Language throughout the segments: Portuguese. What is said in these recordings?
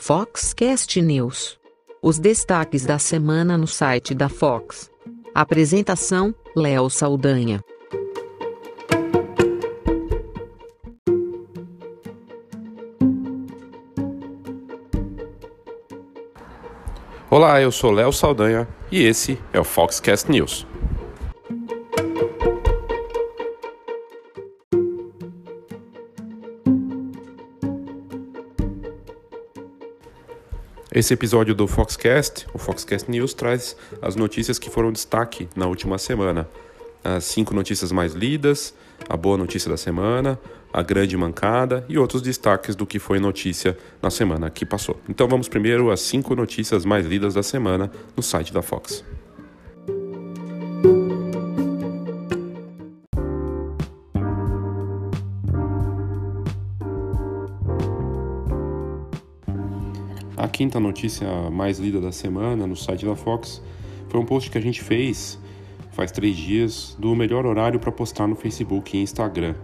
Foxcast News. Os destaques da semana no site da Fox. Apresentação: Léo Saldanha. Olá, eu sou Léo Saldanha e esse é o Foxcast News. Esse episódio do Foxcast, o Foxcast News, traz as notícias que foram destaque na última semana. As cinco notícias mais lidas, a boa notícia da semana, a grande mancada e outros destaques do que foi notícia na semana que passou. Então vamos primeiro às cinco notícias mais lidas da semana no site da Fox. Quinta notícia mais lida da semana no site da Fox foi um post que a gente fez faz três dias do melhor horário para postar no Facebook e Instagram.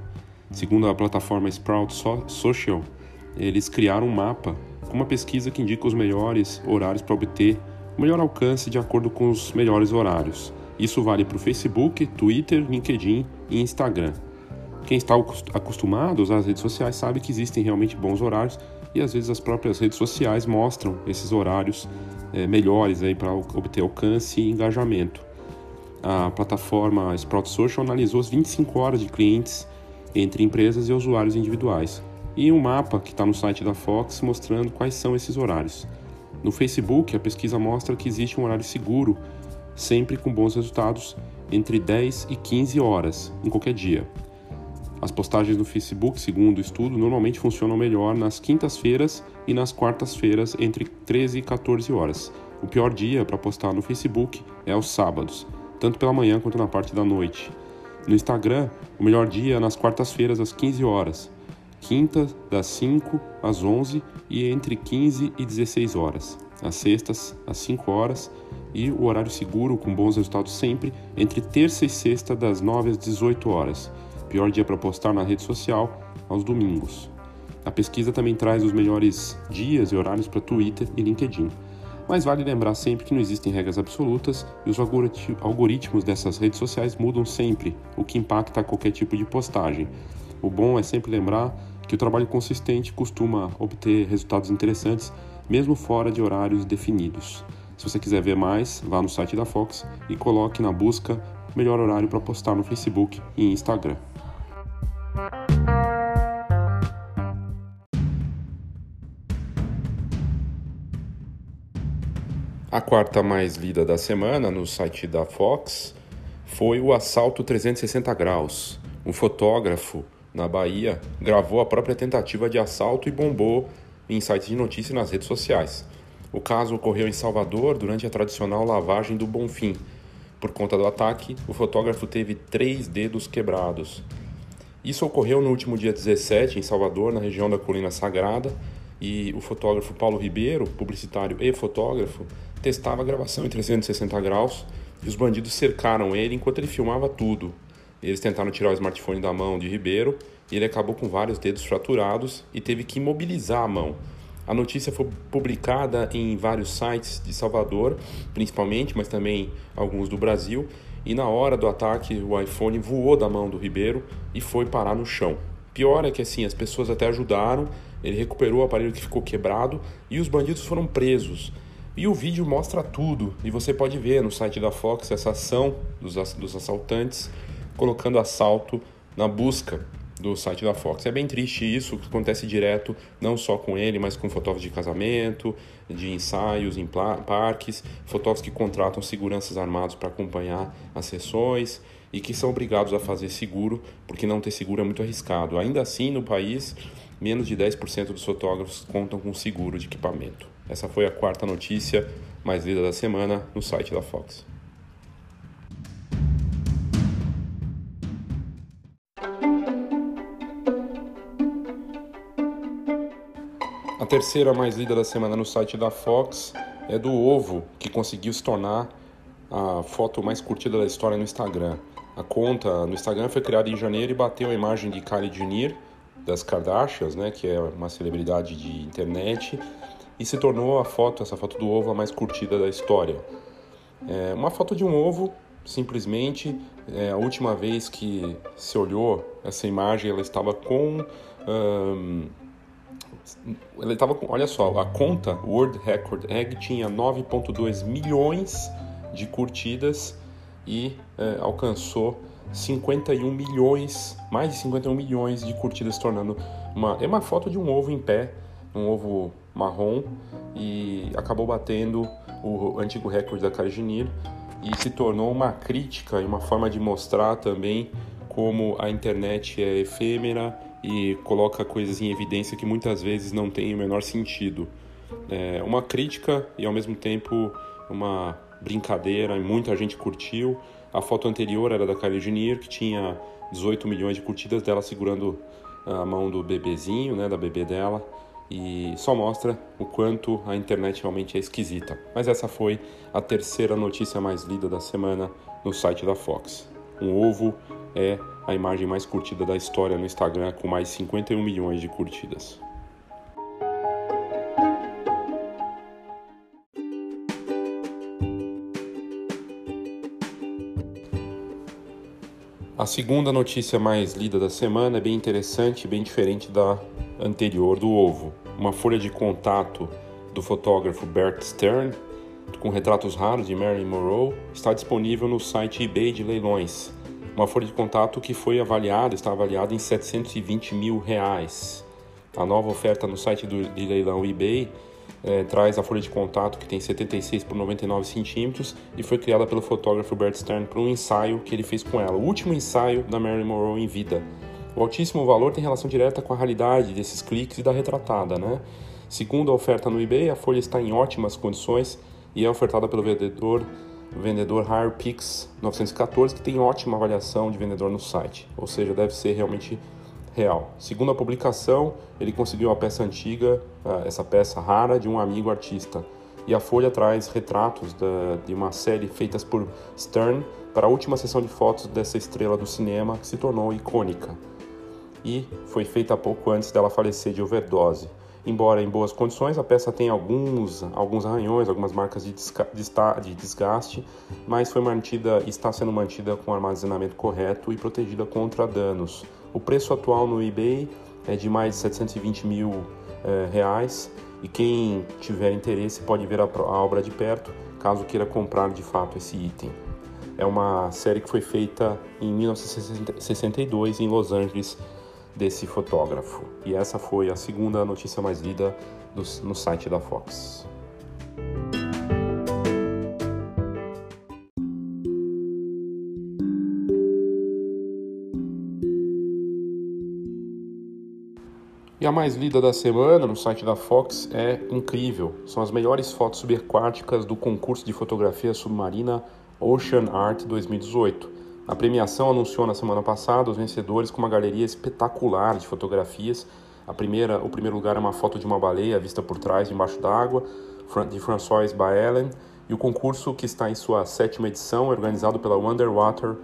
Segundo a plataforma Sprout Social, eles criaram um mapa com uma pesquisa que indica os melhores horários para obter o melhor alcance de acordo com os melhores horários. Isso vale para o Facebook, Twitter, LinkedIn e Instagram. Quem está acostumado a usar as redes sociais sabe que existem realmente bons horários e às vezes as próprias redes sociais mostram esses horários é, melhores para obter alcance e engajamento. A plataforma Sprout Social analisou as 25 horas de clientes entre empresas e usuários individuais e um mapa que está no site da Fox mostrando quais são esses horários. No Facebook, a pesquisa mostra que existe um horário seguro, sempre com bons resultados, entre 10 e 15 horas em qualquer dia. As postagens no Facebook, segundo o estudo, normalmente funcionam melhor nas quintas-feiras e nas quartas-feiras entre 13 e 14 horas. O pior dia para postar no Facebook é os sábados, tanto pela manhã quanto na parte da noite. No Instagram, o melhor dia é nas quartas-feiras às 15 horas, quinta das 5 às 11 e entre 15 e 16 horas, às sextas às 5 horas e o horário seguro com bons resultados sempre entre terça e sexta das 9 às 18 horas pior dia para postar na rede social, aos domingos. A pesquisa também traz os melhores dias e horários para Twitter e LinkedIn. Mas vale lembrar sempre que não existem regras absolutas e os algoritmos dessas redes sociais mudam sempre, o que impacta qualquer tipo de postagem. O bom é sempre lembrar que o trabalho consistente costuma obter resultados interessantes, mesmo fora de horários definidos. Se você quiser ver mais, vá no site da Fox e coloque na busca melhor horário para postar no Facebook e Instagram. A quarta mais lida da semana no site da Fox foi o assalto 360 graus. Um fotógrafo na Bahia gravou a própria tentativa de assalto e bombou em sites de notícias nas redes sociais. O caso ocorreu em Salvador durante a tradicional lavagem do Bonfim. Por conta do ataque, o fotógrafo teve três dedos quebrados. Isso ocorreu no último dia 17 em Salvador, na região da Colina Sagrada, e o fotógrafo Paulo Ribeiro, publicitário e fotógrafo, testava a gravação em 360 graus e os bandidos cercaram ele enquanto ele filmava tudo. Eles tentaram tirar o smartphone da mão de Ribeiro e ele acabou com vários dedos fraturados e teve que imobilizar a mão. A notícia foi publicada em vários sites de Salvador, principalmente, mas também alguns do Brasil. E na hora do ataque, o iPhone voou da mão do Ribeiro e foi parar no chão. Pior é que assim, as pessoas até ajudaram, ele recuperou o aparelho que ficou quebrado e os bandidos foram presos. E o vídeo mostra tudo, e você pode ver no site da Fox essa ação dos, dos assaltantes colocando assalto na busca do site da Fox. É bem triste isso, acontece direto, não só com ele, mas com fotógrafos de casamento, de ensaios em parques, fotógrafos que contratam seguranças armados para acompanhar as sessões e que são obrigados a fazer seguro, porque não ter seguro é muito arriscado. Ainda assim, no país, menos de 10% dos fotógrafos contam com seguro de equipamento. Essa foi a quarta notícia mais lida da semana no site da Fox. A terceira mais lida da semana no site da Fox é do ovo que conseguiu se tornar a foto mais curtida da história no Instagram. A conta no Instagram foi criada em janeiro e bateu a imagem de Kylie Jenner das Kardashians, né, que é uma celebridade de internet, e se tornou a foto, essa foto do ovo, a mais curtida da história. É uma foto de um ovo, simplesmente. É, a última vez que se olhou essa imagem, ela estava com. Ela estava com. Olha só, a conta World Record Egg tinha 9,2 milhões de curtidas e é, alcançou 51 milhões, mais de 51 milhões de curtidas, tornando uma. É uma foto de um ovo em pé, um ovo marrom, e acabou batendo o antigo recorde da Carginir e se tornou uma crítica e uma forma de mostrar também como a internet é efêmera e coloca coisas em evidência que muitas vezes não tem o menor sentido. É uma crítica e ao mesmo tempo uma brincadeira e muita gente curtiu. A foto anterior era da Kylie Jenner, que tinha 18 milhões de curtidas dela segurando a mão do bebezinho, né, da bebê dela, e só mostra o quanto a internet realmente é esquisita. Mas essa foi a terceira notícia mais lida da semana no site da Fox. Um ovo é a imagem mais curtida da história no Instagram, com mais 51 milhões de curtidas. A segunda notícia mais lida da semana é bem interessante, bem diferente da anterior do ovo. Uma folha de contato do fotógrafo Bert Stern, com retratos raros de Marilyn Monroe, está disponível no site eBay de leilões. Uma folha de contato que foi avaliada, está avaliada em 720 mil reais. A nova oferta no site do, de leilão eBay é, traz a folha de contato que tem 76 por 99 centímetros e foi criada pelo fotógrafo Bert Stern para um ensaio que ele fez com ela, o último ensaio da Marilyn Monroe em vida. O altíssimo valor tem relação direta com a realidade desses cliques e da retratada, né? Segundo a oferta no eBay, a folha está em ótimas condições e é ofertada pelo vendedor vendedor HirePix 914, que tem ótima avaliação de vendedor no site, ou seja, deve ser realmente real. Segundo a publicação, ele conseguiu a peça antiga, essa peça rara, de um amigo artista. E a Folha traz retratos de uma série feitas por Stern para a última sessão de fotos dessa estrela do cinema que se tornou icônica. E foi feita pouco antes dela falecer de overdose. Embora em boas condições, a peça tem alguns, alguns arranhões, algumas marcas de, de desgaste, mas foi mantida, está sendo mantida com armazenamento correto e protegida contra danos. O preço atual no eBay é de mais de 720 mil é, reais e quem tiver interesse pode ver a, a obra de perto, caso queira comprar de fato esse item. É uma série que foi feita em 1962 em Los Angeles desse fotógrafo. E essa foi a segunda notícia mais lida do, no site da Fox. E a mais lida da semana no site da Fox é incrível. São as melhores fotos subaquáticas do concurso de fotografia submarina Ocean Art 2018. A premiação anunciou na semana passada os vencedores com uma galeria espetacular de fotografias. A primeira, o primeiro lugar é uma foto de uma baleia vista por trás, embaixo d'água, de François Baellen. E o concurso, que está em sua sétima edição, é organizado pela Underwater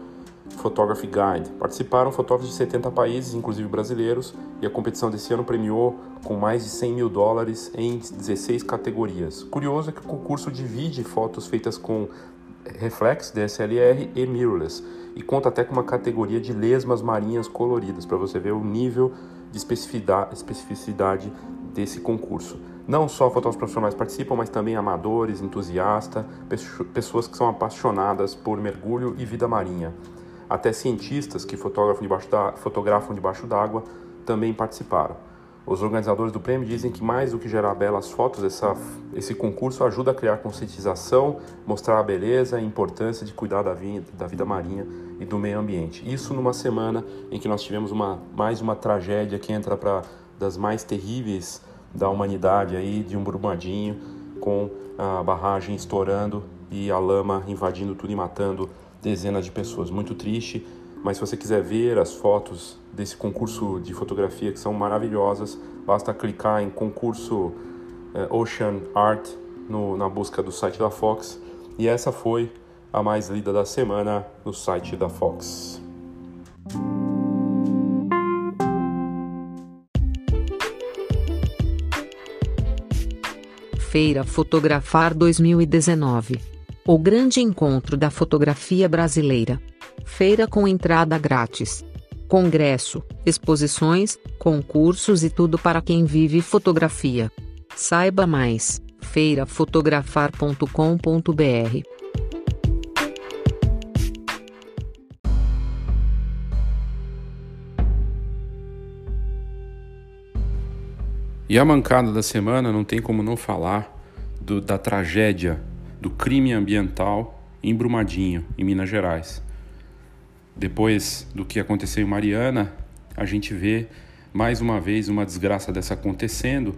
Photography Guide. Participaram fotógrafos de 70 países, inclusive brasileiros, e a competição desse ano premiou com mais de 100 mil dólares em 16 categorias. Curioso é que o concurso divide fotos feitas com reflex, DSLR e mirrorless, e conta até com uma categoria de lesmas marinhas coloridas, para você ver o nível de especificidade, desse concurso. Não só fotógrafos profissionais participam, mas também amadores, entusiastas, pessoas que são apaixonadas por mergulho e vida marinha. Até cientistas que fotografam debaixo d'água também participaram. Os organizadores do prêmio dizem que mais do que gerar belas fotos, essa, esse concurso ajuda a criar conscientização, mostrar a beleza e a importância de cuidar da vida, da vida marinha e do meio ambiente. Isso numa semana em que nós tivemos uma, mais uma tragédia que entra para das mais terríveis da humanidade aí, de um brumadinho com a barragem estourando e a lama invadindo tudo e matando dezenas de pessoas. Muito triste, mas se você quiser ver as fotos desse concurso de fotografia que são maravilhosas, basta clicar em concurso eh, Ocean Art no, na busca do site da Fox. E essa foi a mais lida da semana no site da Fox. Feira Fotografar 2019. O grande encontro da fotografia brasileira. Feira com entrada grátis. Congresso, exposições, concursos e tudo para quem vive fotografia. Saiba mais: feirafotografar.com.br. E a mancada da semana não tem como não falar do, da tragédia do crime ambiental em Brumadinho, em Minas Gerais. Depois do que aconteceu em Mariana, a gente vê mais uma vez uma desgraça dessa acontecendo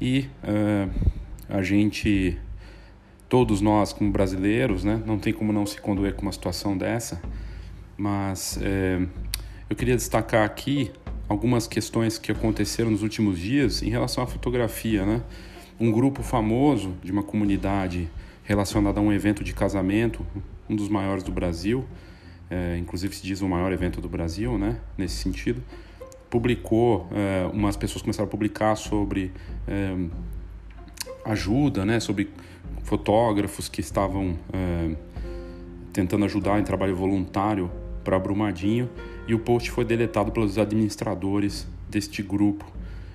e uh, a gente, todos nós como brasileiros, né, não tem como não se condoer com uma situação dessa, mas uh, eu queria destacar aqui algumas questões que aconteceram nos últimos dias em relação à fotografia, né? Um grupo famoso de uma comunidade relacionada a um evento de casamento, um dos maiores do Brasil, é, inclusive se diz o maior evento do Brasil, né? Nesse sentido, publicou, é, umas pessoas começaram a publicar sobre é, ajuda, né? Sobre fotógrafos que estavam é, tentando ajudar em trabalho voluntário para Brumadinho e o post foi deletado pelos administradores deste grupo,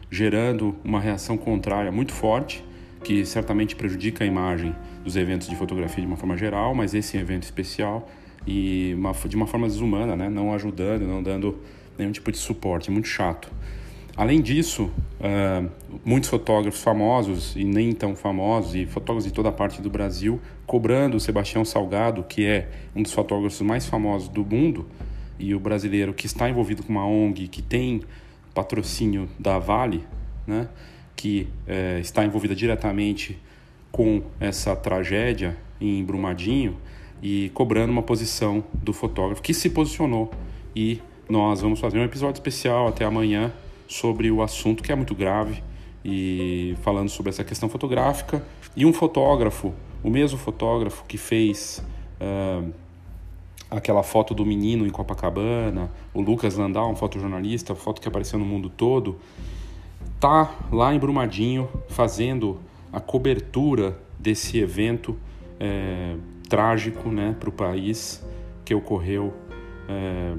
gerando uma reação contrária muito forte, que certamente prejudica a imagem dos eventos de fotografia de uma forma geral, mas esse evento especial e uma, de uma forma desumana, né? não ajudando, não dando nenhum tipo de suporte, muito chato. Além disso, uh, muitos fotógrafos famosos e nem tão famosos, e fotógrafos de toda parte do Brasil, cobrando o Sebastião Salgado, que é um dos fotógrafos mais famosos do mundo, e o brasileiro que está envolvido com uma ONG que tem patrocínio da Vale, né, que é, está envolvida diretamente com essa tragédia em Brumadinho e cobrando uma posição do fotógrafo que se posicionou. E nós vamos fazer um episódio especial até amanhã sobre o assunto que é muito grave e falando sobre essa questão fotográfica. E um fotógrafo, o mesmo fotógrafo que fez. Uh, aquela foto do menino em Copacabana, o Lucas Landau, um fotojornalista, foto que apareceu no mundo todo, tá lá em Brumadinho fazendo a cobertura desse evento é, trágico né, para o país que ocorreu é,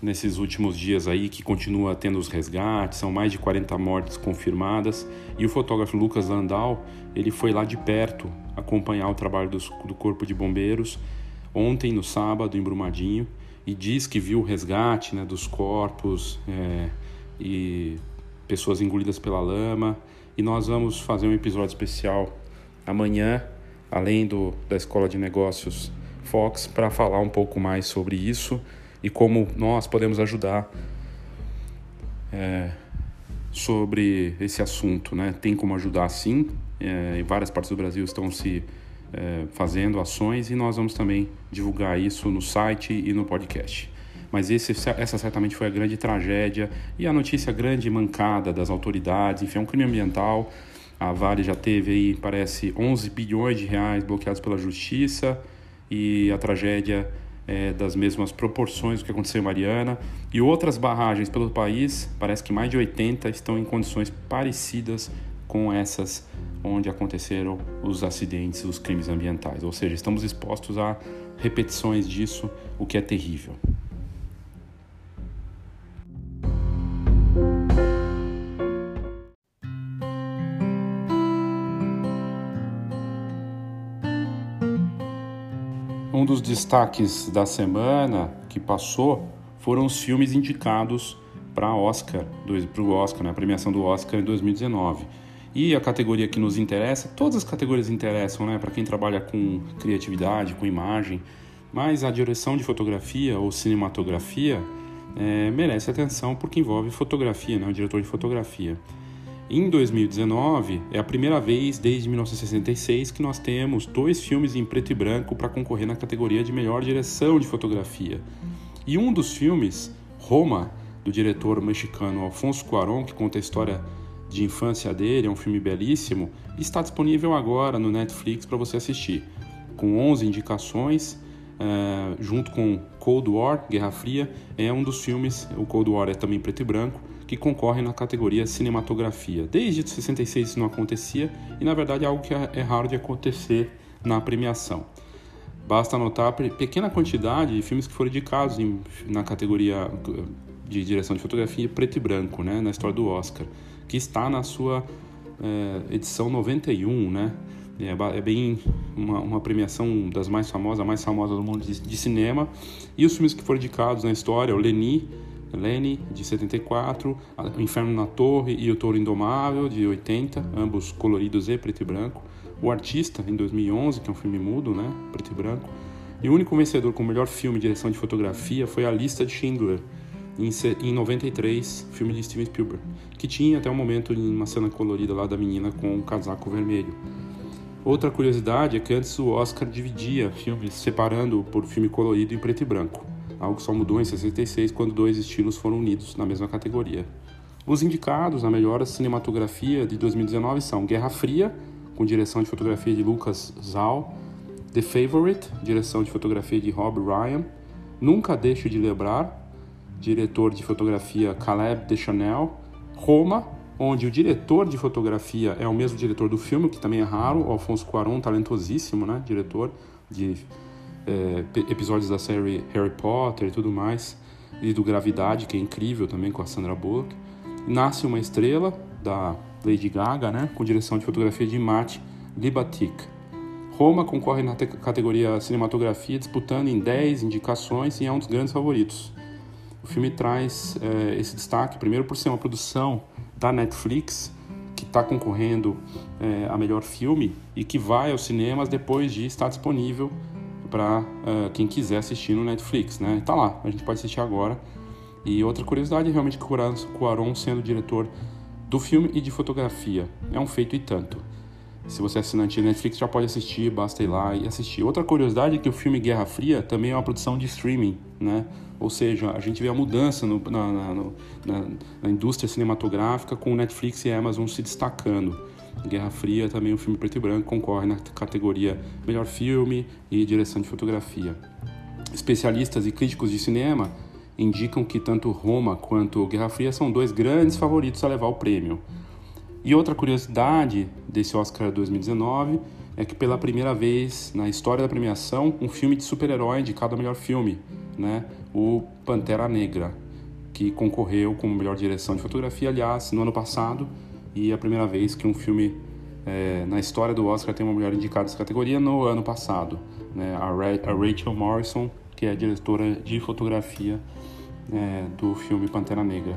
nesses últimos dias aí, que continua tendo os resgates, são mais de 40 mortes confirmadas, e o fotógrafo Lucas Landau, ele foi lá de perto acompanhar o trabalho dos, do Corpo de Bombeiros ontem, no sábado, em Brumadinho, e diz que viu o resgate né, dos corpos é, e pessoas engolidas pela lama. E nós vamos fazer um episódio especial amanhã, além do, da Escola de Negócios Fox, para falar um pouco mais sobre isso e como nós podemos ajudar é, sobre esse assunto. Né? Tem como ajudar sim, é, em várias partes do Brasil estão se é, fazendo ações e nós vamos também divulgar isso no site e no podcast. Mas esse, essa certamente foi a grande tragédia e a notícia grande mancada das autoridades, enfim, é um crime ambiental. A Vale já teve aí, parece, 11 bilhões de reais bloqueados pela justiça e a tragédia é das mesmas proporções do que aconteceu em Mariana. E outras barragens pelo país, parece que mais de 80 estão em condições parecidas com essas onde aconteceram os acidentes, os crimes ambientais. Ou seja, estamos expostos a repetições disso, o que é terrível. Um dos destaques da semana que passou foram os filmes indicados para Oscar, para o Oscar, né, a premiação do Oscar em 2019. E a categoria que nos interessa, todas as categorias interessam, né, para quem trabalha com criatividade, com imagem, mas a direção de fotografia ou cinematografia é, merece atenção porque envolve fotografia, né, o diretor de fotografia. Em 2019, é a primeira vez desde 1966 que nós temos dois filmes em preto e branco para concorrer na categoria de melhor direção de fotografia. E um dos filmes, Roma, do diretor mexicano Alfonso Cuarón, que conta a história de infância dele, é um filme belíssimo, está disponível agora no Netflix para você assistir, com 11 indicações. é, junto com Cold War, Guerra Fria, é um dos filmes, o Cold War é também preto e branco, que concorre na categoria cinematografia. Desde 66 isso não acontecia e na verdade é algo que é, é raro de acontecer na premiação. Basta anotar a pequena quantidade de filmes que foram indicados em, na categoria de direção de fotografia preto e branco, né, na história do Oscar, que está na sua é, edição 91, né? É bem uma, uma, premiação das mais famosas, a mais famosa do mundo de, de, cinema. E os filmes que foram indicados na história, o Leni, Lenny, de 74, O Inferno na Torre e O Touro Indomável, de 80, ambos coloridos e preto e branco. O Artista, em 2011, que é um filme mudo, né, preto e branco. E o único vencedor com o melhor filme de direção de fotografia foi A Lista de Schindler, em 93, filme de Steven Spielberg, que tinha até o momento uma cena colorida lá da menina com um casaco vermelho. Outra curiosidade é que antes o Oscar dividia filmes separando por filme colorido em preto e branco, algo que só mudou em 66 quando dois estilos foram unidos na mesma categoria. Os indicados na melhor cinematografia de 2019 são Guerra Fria, com direção de fotografia de Lucas Zal, The Favorite, direção de fotografia de Rob Ryan, Nunca Deixo de Lembrar, diretor de fotografia Caleb Deschanel, Roma, onde o diretor de fotografia é o mesmo diretor do filme, que também é raro, Alfonso Cuarón, talentosíssimo, né, diretor de é, episódios da série Harry Potter e tudo mais, e do Gravidade, que é incrível também, com a Sandra Bullock. Nasce uma Estrela, da Lady Gaga, né, com direção de fotografia de Matt Libatic. Roma concorre na categoria cinematografia, disputando em 10 indicações e é um dos grandes favoritos. O filme traz é, esse destaque, primeiro por ser uma produção da Netflix, que está concorrendo é, a melhor filme e que vai aos cinemas depois de estar disponível para é, quem quiser assistir no Netflix, né? Tá lá, a gente pode assistir agora. E outra curiosidade é realmente que o Cuarón sendo diretor do filme e de fotografia. É um feito e tanto. Se você é assinante de Netflix, já pode assistir, basta ir lá e assistir. Outra curiosidade é que o filme Guerra Fria também é uma produção de streaming, né? Ou seja, a gente vê a mudança no, na, na, na, na, indústria cinematográfica com o Netflix e a Amazon se destacando. Guerra Fria também, um filme preto e branco, concorre na categoria Melhor Filme e Direção de Fotografia. Especialistas e críticos de cinema indicam que tanto Roma quanto Guerra Fria são dois grandes favoritos a levar o prêmio. E outra curiosidade desse Oscar 2019 é que pela primeira vez na história da premiação, um filme de super-herói indicado ao melhor filme, né? O Pantera Negra, que concorreu como melhor direção de fotografia, aliás, no ano passado, e é a primeira vez que um filme é, na história do Oscar tem uma mulher indicada nessa categoria no ano passado, né? A, a Rachel Morrison, que é a diretora de fotografia é, do filme Pantera Negra.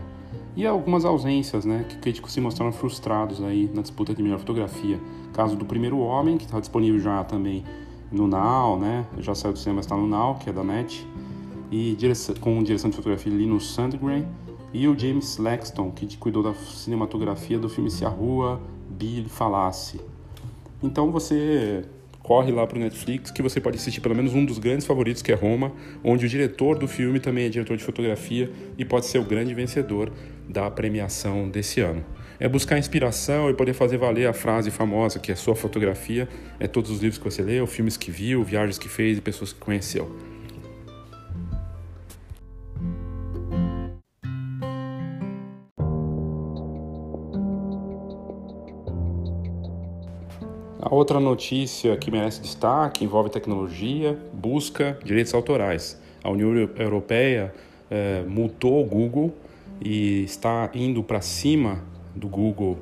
E algumas ausências, né, que críticos se mostraram frustrados aí na disputa de melhor fotografia. Caso do Primeiro Homem, que está disponível já também no Now, né, já saiu do cinema, está no Now, que é da NET, e direção, com direção de fotografia Linus Sandgren, e o James Laxton, que cuidou da cinematografia do filme Se a Rua Bill Falasse. Então você corre lá para o Netflix que você pode assistir pelo menos um dos grandes favoritos, que é Roma, onde o diretor do filme também é diretor de fotografia e pode ser o grande vencedor da premiação desse ano. É buscar inspiração e poder fazer valer a frase famosa que é sua fotografia, é todos os livros que você leu, filmes que viu, viagens que fez e pessoas que conheceu. A outra notícia que merece destaque envolve tecnologia, busca direitos autorais. A União Europeia é, multou o Google e está indo para cima do Google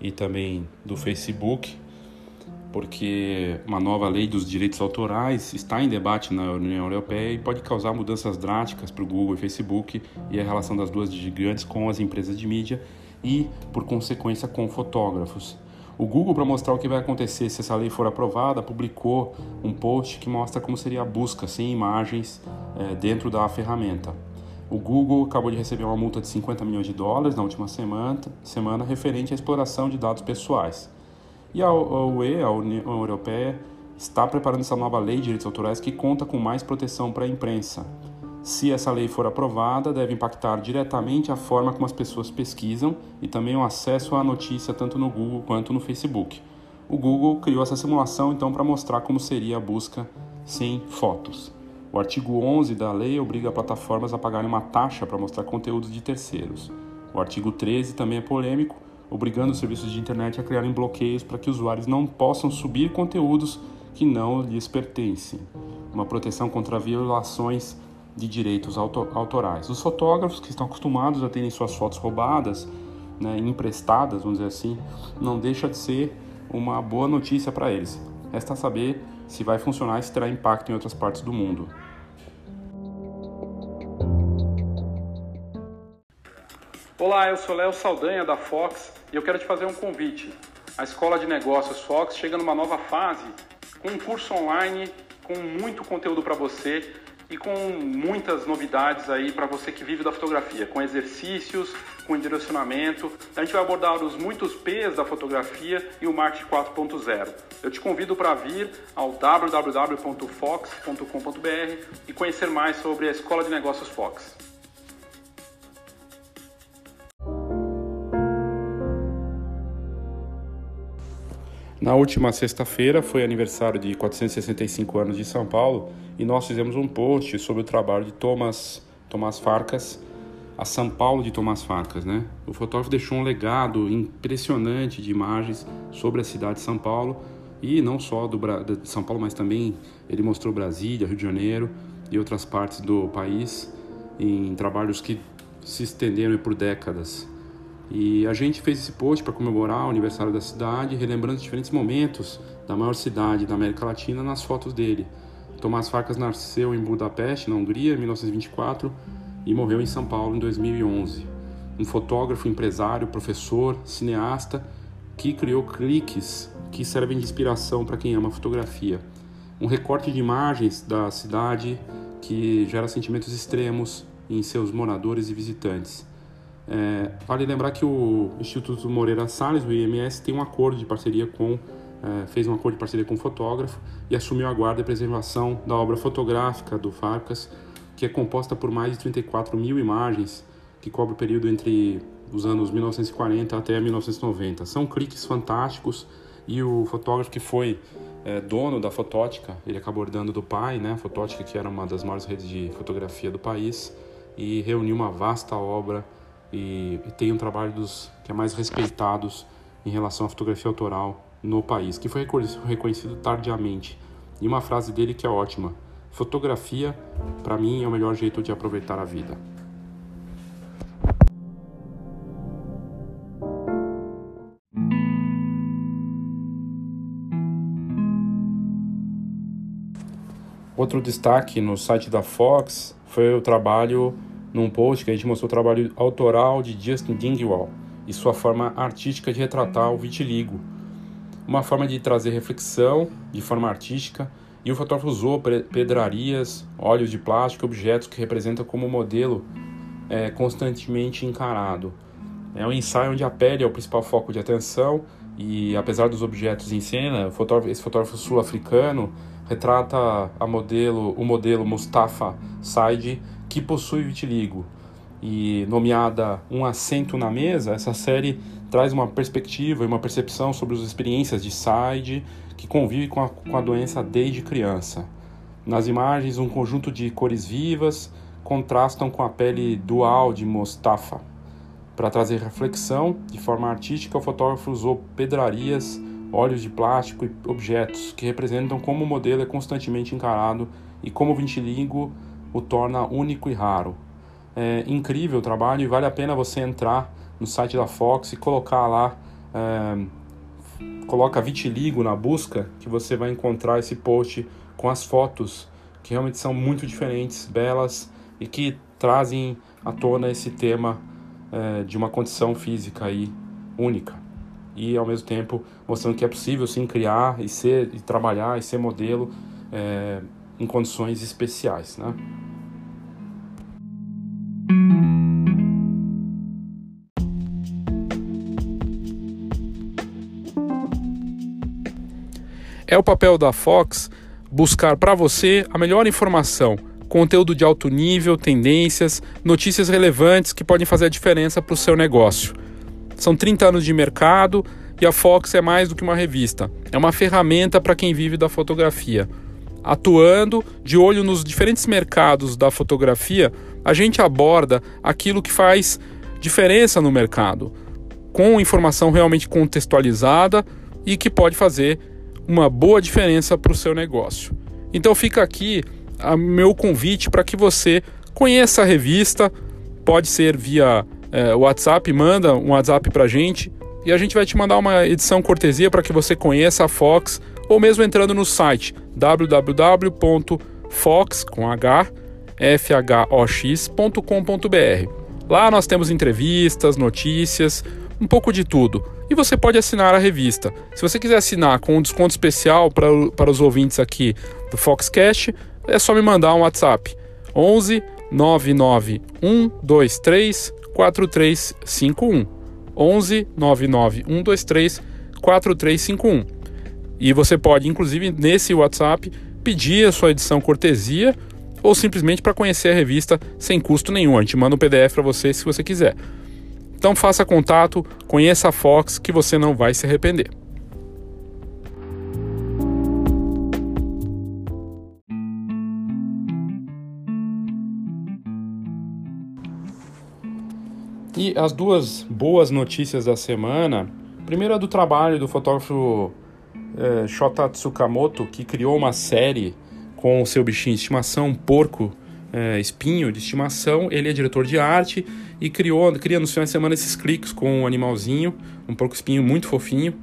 e também do Facebook, porque uma nova lei dos direitos autorais está em debate na União Europeia e pode causar mudanças drásticas para o Google e Facebook e a relação das duas gigantes com as empresas de mídia e, por consequência, com fotógrafos. O Google, para mostrar o que vai acontecer se essa lei for aprovada, publicou um post que mostra como seria a busca sem imagens é, dentro da ferramenta. O Google acabou de receber uma multa de 50 milhões de dólares na última semana, semana referente à exploração de dados pessoais. E a UE, a União Europeia, está preparando essa nova lei de direitos autorais que conta com mais proteção para a imprensa. Se essa lei for aprovada, deve impactar diretamente a forma como as pessoas pesquisam e também o acesso à notícia tanto no Google quanto no Facebook. O Google criou essa simulação então para mostrar como seria a busca sem fotos. O artigo 11 da lei obriga plataformas a pagarem uma taxa para mostrar conteúdos de terceiros. O artigo 13 também é polêmico, obrigando os serviços de internet a criarem bloqueios para que usuários não possam subir conteúdos que não lhes pertencem. Uma proteção contra violações de direitos autorais. Os fotógrafos que estão acostumados a terem suas fotos roubadas, né, emprestadas, vamos dizer assim, não deixa de ser uma boa notícia para eles. Resta saber se vai funcionar e se terá impacto em outras partes do mundo. Olá, eu sou Léo Saldanha da Fox e eu quero te fazer um convite. A Escola de Negócios Fox chega numa nova fase com um curso online com muito conteúdo para você e com muitas novidades aí para você que vive da fotografia, com exercícios, com direcionamento. A gente vai abordar os muitos P's da fotografia e o marketing 4.0. Eu te convido para vir ao www.fox.com.br e conhecer mais sobre a Escola de Negócios Fox. Na última sexta-feira foi aniversário de 465 anos de São Paulo e nós fizemos um post sobre o trabalho de Thomas, Thomas Farcas, a São Paulo de Thomas Farcas, né? O fotógrafo deixou um legado impressionante de imagens sobre a cidade de São Paulo e não só do de São Paulo, mas também ele mostrou Brasília, Rio de Janeiro e outras partes do país em trabalhos que se estenderam por décadas. E a gente fez esse post para comemorar o aniversário da cidade, relembrando os diferentes momentos da maior cidade da América Latina nas fotos dele. Tomás Farcas nasceu em Budapeste, na Hungria, em 1924 e morreu em São Paulo em 2011. Um fotógrafo, empresário, professor, cineasta que criou cliques que servem de inspiração para quem ama fotografia. Um recorte de imagens da cidade que gera sentimentos extremos em seus moradores e visitantes. É, vale lembrar que o Instituto Moreira Salles, o IMS, tem um acordo de parceria com, é, fez um acordo de parceria com o fotógrafo e assumiu a guarda e preservação da obra fotográfica do Farcas, que é composta por mais de 34 mil imagens, que cobre o período entre os anos 1940 até 1990. São cliques fantásticos e o fotógrafo que foi é, dono da Fotótica, ele acabou herdando do pai, né, a Fotótica que era uma das maiores redes de fotografia do país, e reuniu uma vasta obra e, e tem um trabalho dos que é mais respeitados em relação à fotografia autoral no país, que foi reconhecido tardiamente. E uma frase dele que é ótima: fotografia, para mim, é o melhor jeito de aproveitar a vida. Outro destaque no site da Fox foi o trabalho num post que a gente mostrou o trabalho autoral de Justin Dingwall e sua forma artística de retratar o vitiligo. Uma forma de trazer reflexão de forma artística, e o fotógrafo usou pedrarias, óleos de plástico, objetos que representam como modelo é, constantemente encarado. É um ensaio onde a pele é o principal foco de atenção e apesar dos objetos em cena, fotógrafo, esse fotógrafo sul-africano retrata modelo, o modelo Mustafa Said que possui vitiligo. E nomeada Um Assento na Mesa, essa série traz uma perspectiva e uma percepção sobre as experiências de Said, que convive com a, com a doença desde criança. Nas imagens, um conjunto de cores vivas contrastam com a pele dual de Mustafa. Para trazer reflexão, de forma artística, o fotógrafo usou pedrarias, óleos de plástico e objetos que representam como o modelo é constantemente encarado e como o vitiligo o torna único e raro. É incrível o trabalho e vale a pena você entrar no site da Fox e colocar lá, é, coloca vitiligo na busca, que você vai encontrar esse post com as fotos que realmente são muito diferentes, belas e que trazem à tona esse tema é, de uma condição física aí única e ao mesmo tempo mostrando que é possível sim criar e ser e trabalhar e ser modelo é, em condições especiais, né? É o papel da Fox buscar para você a melhor informação, conteúdo de alto nível, tendências, notícias relevantes que podem fazer a diferença para o seu negócio. São 30 anos de mercado e a Fox é mais do que uma revista, é uma ferramenta para quem vive da fotografia. Atuando de olho nos diferentes mercados da fotografia, a gente aborda aquilo que faz diferença no mercado, com informação realmente contextualizada e que pode fazer uma boa diferença para o seu negócio. Então fica aqui o meu convite para que você conheça a revista, pode ser via é, WhatsApp, manda um WhatsApp para a gente e a gente vai te mandar uma edição cortesia para que você conheça a Fox ou mesmo entrando no site www.fox.com.br. Lá nós temos entrevistas, notícias, um pouco de tudo. E você pode assinar a revista. Se você quiser assinar com um desconto especial para, para os ouvintes aqui do Foxcast, é só me mandar um WhatsApp. 11 99123 4351. 11 99123 4351. E você pode, inclusive, nesse WhatsApp, pedir a sua edição cortesia ou simplesmente para conhecer a revista sem custo nenhum. A gente manda um PDF para você se você quiser. Então faça contato, conheça a Fox que você não vai se arrepender. E as duas boas notícias da semana. Primeiro do trabalho do fotógrafo é, Shota Tsukamoto, que criou uma série com o seu bichinho de estimação, um porco é, espinho de estimação. Ele é diretor de arte e criou, cria nos finais de semana esses cliques com um animalzinho, um porco espinho muito fofinho.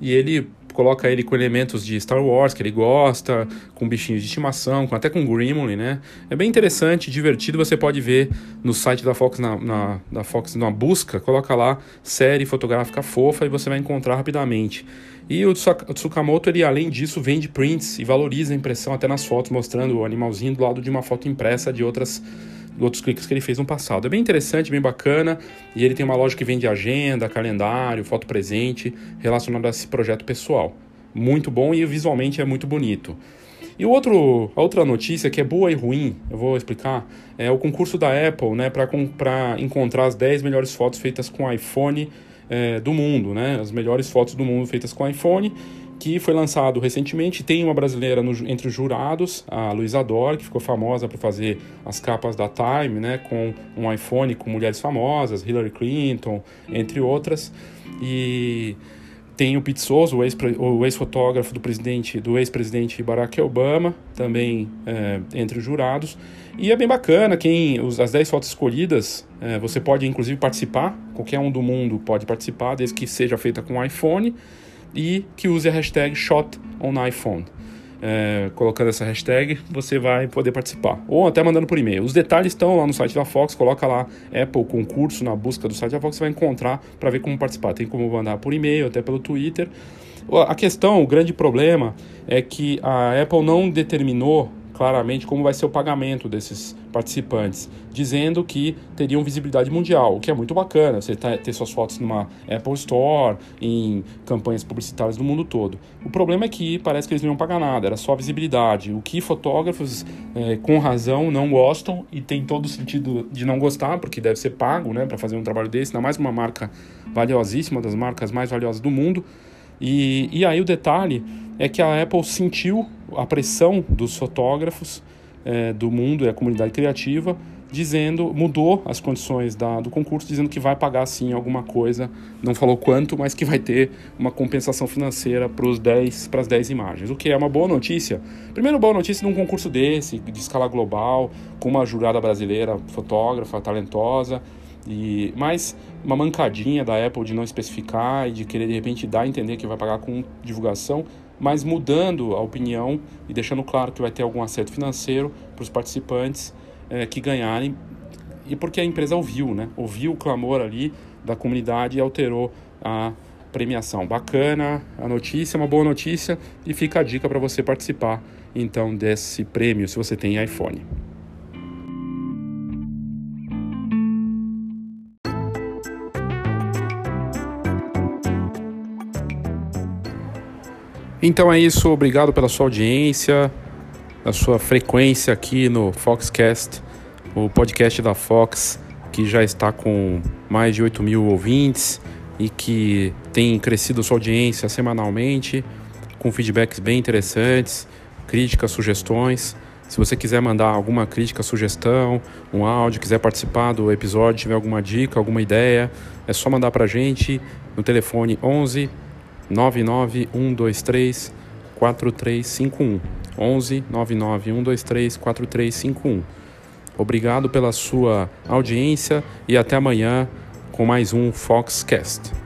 E ele coloca ele com elementos de Star Wars que ele gosta, com bichinhos de estimação, com, até com Gremlin, né? É bem interessante, divertido. Você pode ver no site da Fox, na, na, da Fox, numa busca, coloca lá série fotográfica fofa e você vai encontrar rapidamente. E o Tsukamoto, ele além disso, vende prints e valoriza a impressão até nas fotos, mostrando o animalzinho do lado de uma foto impressa de outras outros cliques que ele fez no passado. É bem interessante, bem bacana, e ele tem uma loja que vende agenda, calendário, foto presente, relacionado a esse projeto pessoal. Muito bom e visualmente é muito bonito. E outro, a outra notícia que é boa e ruim, eu vou explicar, é o concurso da Apple, né, para encontrar as 10 melhores fotos feitas com iPhone é, do mundo, né, as melhores fotos do mundo feitas com iPhone que foi lançado recentemente. Tem uma brasileira no, entre os jurados, a Luísa Dor, que ficou famosa por fazer as capas da Time, né, com um iPhone com mulheres famosas, Hillary Clinton, entre outras. E tem o Pete Souza, o ex-fotógrafo do presidente, do ex-presidente Barack Obama, também é, entre os jurados. E é bem bacana, quem os, as 10 fotos escolhidas, é, você pode inclusive participar, qualquer um do mundo pode participar, desde que seja feita com iPhone e que use a hashtag ShotOnIPhone. É, colocando essa hashtag, você vai poder participar. Ou até mandando por e-mail. Os detalhes estão lá no site da Fox, coloca lá Apple concurso na busca do site da Fox, você vai encontrar para ver como participar. Tem como mandar por e-mail, até pelo Twitter. A questão, o grande problema é que a Apple não determinou claramente como vai ser o pagamento desses participantes, dizendo que teriam visibilidade mundial, o que é muito bacana, você tá, ter suas fotos numa Apple Store, em campanhas publicitárias do mundo todo. O problema é que parece que eles não iam pagar nada, era só visibilidade, o que fotógrafos, é, com razão, não gostam e tem todo o sentido de não gostar, porque deve ser pago né, para fazer um trabalho desse, ainda mais uma marca valiosíssima, das marcas mais valiosas do mundo. E, e aí o detalhe é que a Apple sentiu a pressão dos fotógrafos é, do mundo e a comunidade criativa, dizendo, mudou as condições da, do concurso, dizendo que vai pagar sim alguma coisa, não falou quanto, mas que vai ter uma compensação financeira para os 10, para as 10 imagens, o que é uma boa notícia. Primeiro, boa notícia de um concurso desse, de escala global, com uma jurada brasileira, fotógrafa, talentosa, e mais uma mancadinha da Apple de não especificar e de querer de repente dar a entender que vai pagar com divulgação, mas mudando a opinião e deixando claro que vai ter algum acerto financeiro para os participantes é, que ganharem e porque a empresa ouviu, né? Ouviu o clamor ali da comunidade e alterou a premiação. Bacana a notícia, uma boa notícia e fica a dica para você participar então desse prêmio se você tem iPhone. Então é isso, obrigado pela sua audiência, a sua frequência aqui no Foxcast, o podcast da Fox, que já está com mais de 8 mil ouvintes e que tem crescido sua audiência semanalmente, com feedbacks bem interessantes. críticas, sugestões. Se você quiser mandar alguma crítica, sugestão, um áudio, quiser participar do episódio, tiver alguma dica, alguma ideia, é só mandar para a gente no telefone 11 99 123 4351. 11 99 123 4351. Obrigado pela sua audiência e até amanhã com mais um Foxcast.